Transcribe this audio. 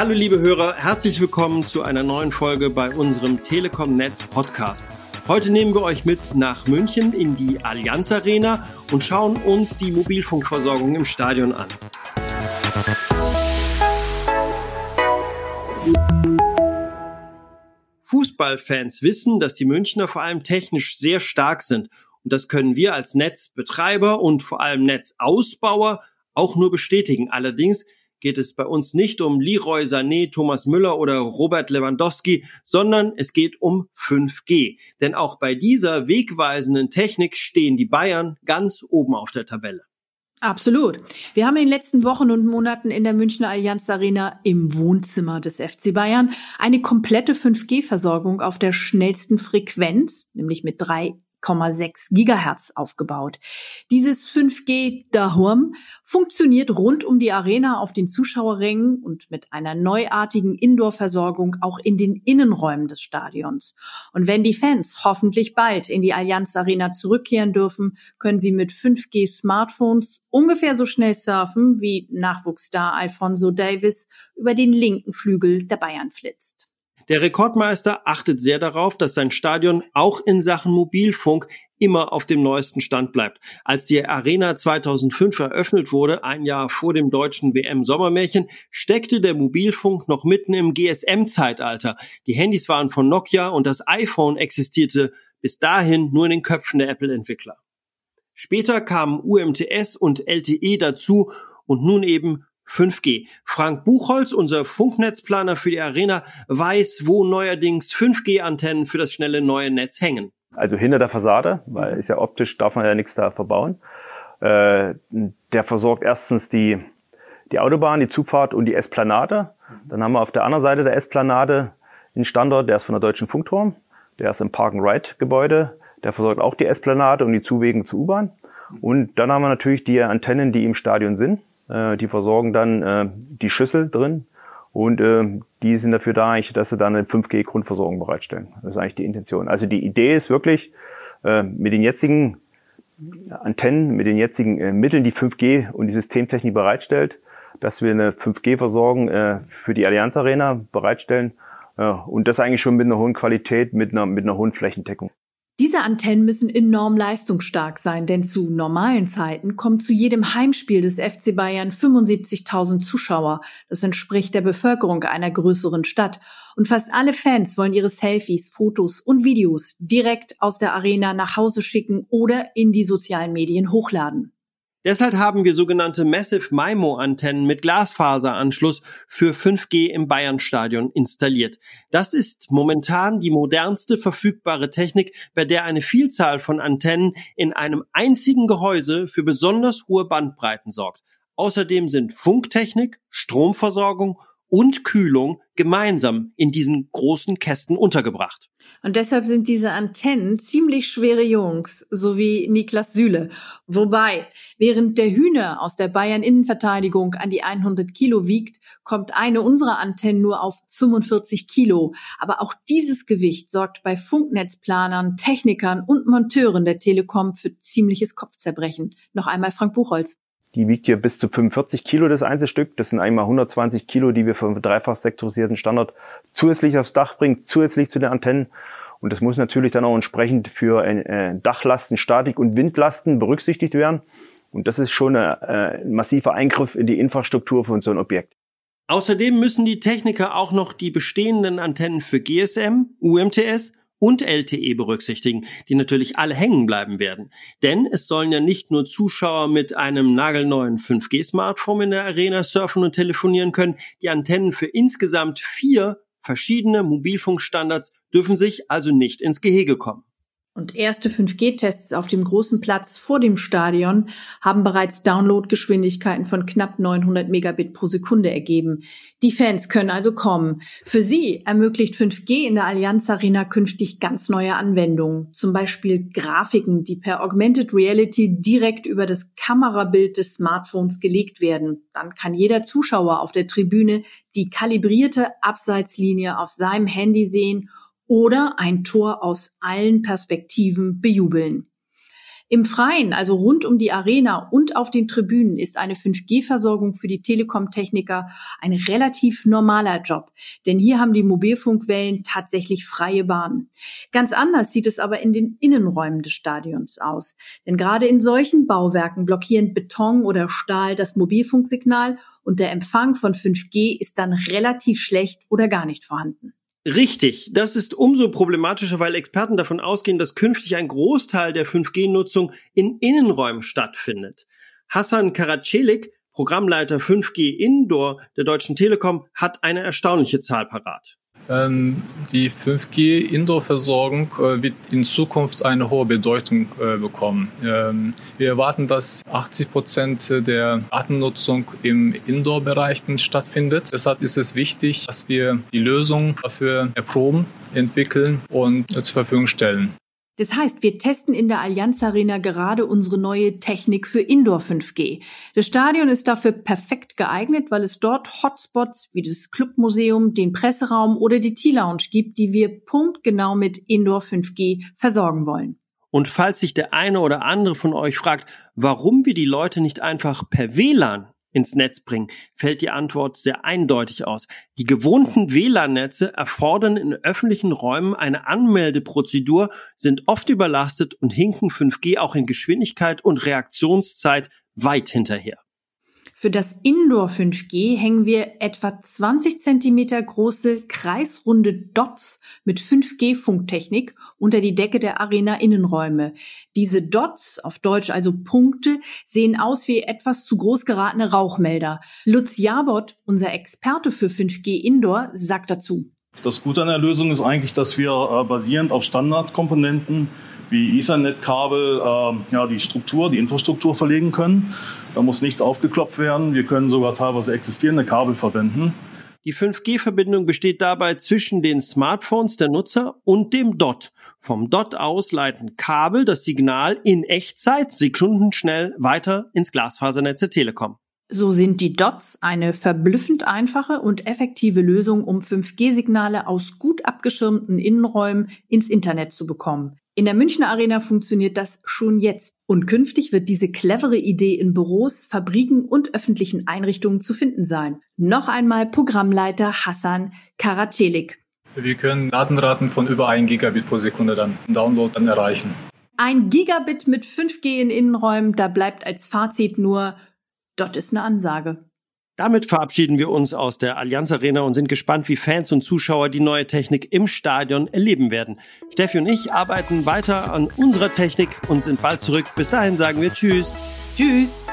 Hallo liebe Hörer, herzlich willkommen zu einer neuen Folge bei unserem Telekom Netz Podcast. Heute nehmen wir euch mit nach München in die Allianz Arena und schauen uns die Mobilfunkversorgung im Stadion an. Fußballfans wissen, dass die Münchner vor allem technisch sehr stark sind. Und das können wir als Netzbetreiber und vor allem Netzausbauer auch nur bestätigen. Allerdings geht es bei uns nicht um Leroy Sané, Thomas Müller oder Robert Lewandowski, sondern es geht um 5G. Denn auch bei dieser wegweisenden Technik stehen die Bayern ganz oben auf der Tabelle. Absolut. Wir haben in den letzten Wochen und Monaten in der Münchner Allianz Arena im Wohnzimmer des FC Bayern eine komplette 5G-Versorgung auf der schnellsten Frequenz, nämlich mit drei 5,6 Gigahertz aufgebaut. Dieses 5G-Dahurm funktioniert rund um die Arena auf den Zuschauerrängen und mit einer neuartigen Indoor-Versorgung auch in den Innenräumen des Stadions. Und wenn die Fans hoffentlich bald in die Allianz Arena zurückkehren dürfen, können sie mit 5G-Smartphones ungefähr so schnell surfen, wie Nachwuchsstar Alfonso Davis über den linken Flügel der Bayern flitzt. Der Rekordmeister achtet sehr darauf, dass sein Stadion auch in Sachen Mobilfunk immer auf dem neuesten Stand bleibt. Als die Arena 2005 eröffnet wurde, ein Jahr vor dem deutschen WM-Sommermärchen, steckte der Mobilfunk noch mitten im GSM-Zeitalter. Die Handys waren von Nokia und das iPhone existierte bis dahin nur in den Köpfen der Apple-Entwickler. Später kamen UMTS und LTE dazu und nun eben 5G. Frank Buchholz, unser Funknetzplaner für die Arena, weiß, wo neuerdings 5G-Antennen für das schnelle neue Netz hängen. Also hinter der Fassade, weil ist ja optisch darf man ja nichts da verbauen. Äh, der versorgt erstens die, die Autobahn, die Zufahrt und die Esplanade. Dann haben wir auf der anderen Seite der Esplanade einen Standort, der ist von der Deutschen Funkturm. Der ist im Park-and-Ride-Gebäude. Der versorgt auch die Esplanade und die Zuwegen zur U-Bahn. Und dann haben wir natürlich die Antennen, die im Stadion sind. Äh, die versorgen dann äh, die Schüssel drin und äh, die sind dafür da, eigentlich, dass sie dann eine 5G-Grundversorgung bereitstellen. Das ist eigentlich die Intention. Also die Idee ist wirklich, äh, mit den jetzigen Antennen, mit den jetzigen äh, Mitteln, die 5G und die Systemtechnik bereitstellt, dass wir eine 5G-Versorgung äh, für die Allianz Arena bereitstellen. Äh, und das eigentlich schon mit einer hohen Qualität, mit einer, mit einer hohen Flächendeckung. Diese Antennen müssen enorm leistungsstark sein, denn zu normalen Zeiten kommen zu jedem Heimspiel des FC Bayern 75.000 Zuschauer. Das entspricht der Bevölkerung einer größeren Stadt. Und fast alle Fans wollen ihre Selfies, Fotos und Videos direkt aus der Arena nach Hause schicken oder in die sozialen Medien hochladen. Deshalb haben wir sogenannte Massive MIMO-Antennen mit Glasfaseranschluss für 5G im Bayernstadion installiert. Das ist momentan die modernste verfügbare Technik, bei der eine Vielzahl von Antennen in einem einzigen Gehäuse für besonders hohe Bandbreiten sorgt. Außerdem sind Funktechnik, Stromversorgung und Kühlung gemeinsam in diesen großen Kästen untergebracht. Und deshalb sind diese Antennen ziemlich schwere Jungs, so wie Niklas Süle. Wobei, während der Hühner aus der Bayern Innenverteidigung an die 100 Kilo wiegt, kommt eine unserer Antennen nur auf 45 Kilo. Aber auch dieses Gewicht sorgt bei Funknetzplanern, Technikern und Monteuren der Telekom für ziemliches Kopfzerbrechen. Noch einmal Frank Buchholz. Die wiegt hier bis zu 45 Kilo das Einzelstück. Das sind einmal 120 Kilo, die wir einen dreifach sektorisierten Standard zusätzlich aufs Dach bringen, zusätzlich zu den Antennen. Und das muss natürlich dann auch entsprechend für äh, Dachlasten, Statik und Windlasten berücksichtigt werden. Und das ist schon äh, ein massiver Eingriff in die Infrastruktur von so einem Objekt. Außerdem müssen die Techniker auch noch die bestehenden Antennen für GSM, UMTS und LTE berücksichtigen, die natürlich alle hängen bleiben werden. Denn es sollen ja nicht nur Zuschauer mit einem nagelneuen 5G-Smartphone in der Arena surfen und telefonieren können, die Antennen für insgesamt vier verschiedene Mobilfunkstandards dürfen sich also nicht ins Gehege kommen. Und erste 5G-Tests auf dem großen Platz vor dem Stadion haben bereits Downloadgeschwindigkeiten von knapp 900 Megabit pro Sekunde ergeben. Die Fans können also kommen. Für sie ermöglicht 5G in der Allianz Arena künftig ganz neue Anwendungen. Zum Beispiel Grafiken, die per Augmented Reality direkt über das Kamerabild des Smartphones gelegt werden. Dann kann jeder Zuschauer auf der Tribüne die kalibrierte Abseitslinie auf seinem Handy sehen oder ein Tor aus allen Perspektiven bejubeln. Im Freien, also rund um die Arena und auf den Tribünen, ist eine 5G-Versorgung für die Telekom-Techniker ein relativ normaler Job. Denn hier haben die Mobilfunkwellen tatsächlich freie Bahn. Ganz anders sieht es aber in den Innenräumen des Stadions aus. Denn gerade in solchen Bauwerken blockieren Beton oder Stahl das Mobilfunksignal und der Empfang von 5G ist dann relativ schlecht oder gar nicht vorhanden. Richtig, das ist umso problematischer, weil Experten davon ausgehen, dass künftig ein Großteil der 5G-Nutzung in Innenräumen stattfindet. Hassan Karacelik, Programmleiter 5G Indoor der Deutschen Telekom, hat eine erstaunliche Zahl parat. Ähm, die 5G-Indoor-Versorgung äh, wird in Zukunft eine hohe Bedeutung äh, bekommen. Ähm, wir erwarten, dass 80 Prozent der Datennutzung im Indoor-Bereich stattfindet. Deshalb ist es wichtig, dass wir die Lösung dafür erproben, entwickeln und zur Verfügung stellen. Das heißt, wir testen in der Allianz Arena gerade unsere neue Technik für Indoor 5G. Das Stadion ist dafür perfekt geeignet, weil es dort Hotspots wie das Clubmuseum, den Presseraum oder die T-Lounge gibt, die wir punktgenau mit Indoor 5G versorgen wollen. Und falls sich der eine oder andere von euch fragt, warum wir die Leute nicht einfach per WLAN ins Netz bringen, fällt die Antwort sehr eindeutig aus. Die gewohnten WLAN-Netze erfordern in öffentlichen Räumen eine Anmeldeprozedur, sind oft überlastet und hinken 5G auch in Geschwindigkeit und Reaktionszeit weit hinterher. Für das Indoor 5G hängen wir etwa 20 Zentimeter große kreisrunde Dots mit 5G-Funktechnik unter die Decke der Arena-Innenräume. Diese Dots, auf Deutsch also Punkte, sehen aus wie etwas zu groß geratene Rauchmelder. Lutz Jabot, unser Experte für 5G Indoor, sagt dazu. Das Gute an der Lösung ist eigentlich, dass wir äh, basierend auf Standardkomponenten wie Ethernet-Kabel äh, ja, die Struktur, die Infrastruktur verlegen können. Da muss nichts aufgeklopft werden. Wir können sogar teilweise existierende Kabel verwenden. Die 5G-Verbindung besteht dabei zwischen den Smartphones der Nutzer und dem DOT. Vom DOT aus leiten Kabel das Signal in Echtzeit sekundenschnell weiter ins Glasfasernetz der Telekom. So sind die Dots eine verblüffend einfache und effektive Lösung, um 5G-Signale aus gut abgeschirmten Innenräumen ins Internet zu bekommen. In der Münchner Arena funktioniert das schon jetzt. Und künftig wird diese clevere Idee in Büros, Fabriken und öffentlichen Einrichtungen zu finden sein. Noch einmal Programmleiter Hassan Karacelik. Wir können Datenraten von über 1 Gigabit pro Sekunde dann Download dann erreichen. Ein Gigabit mit 5G in Innenräumen, da bleibt als Fazit nur, dort ist eine Ansage. Damit verabschieden wir uns aus der Allianz Arena und sind gespannt, wie Fans und Zuschauer die neue Technik im Stadion erleben werden. Steffi und ich arbeiten weiter an unserer Technik und sind bald zurück. Bis dahin sagen wir Tschüss. Tschüss.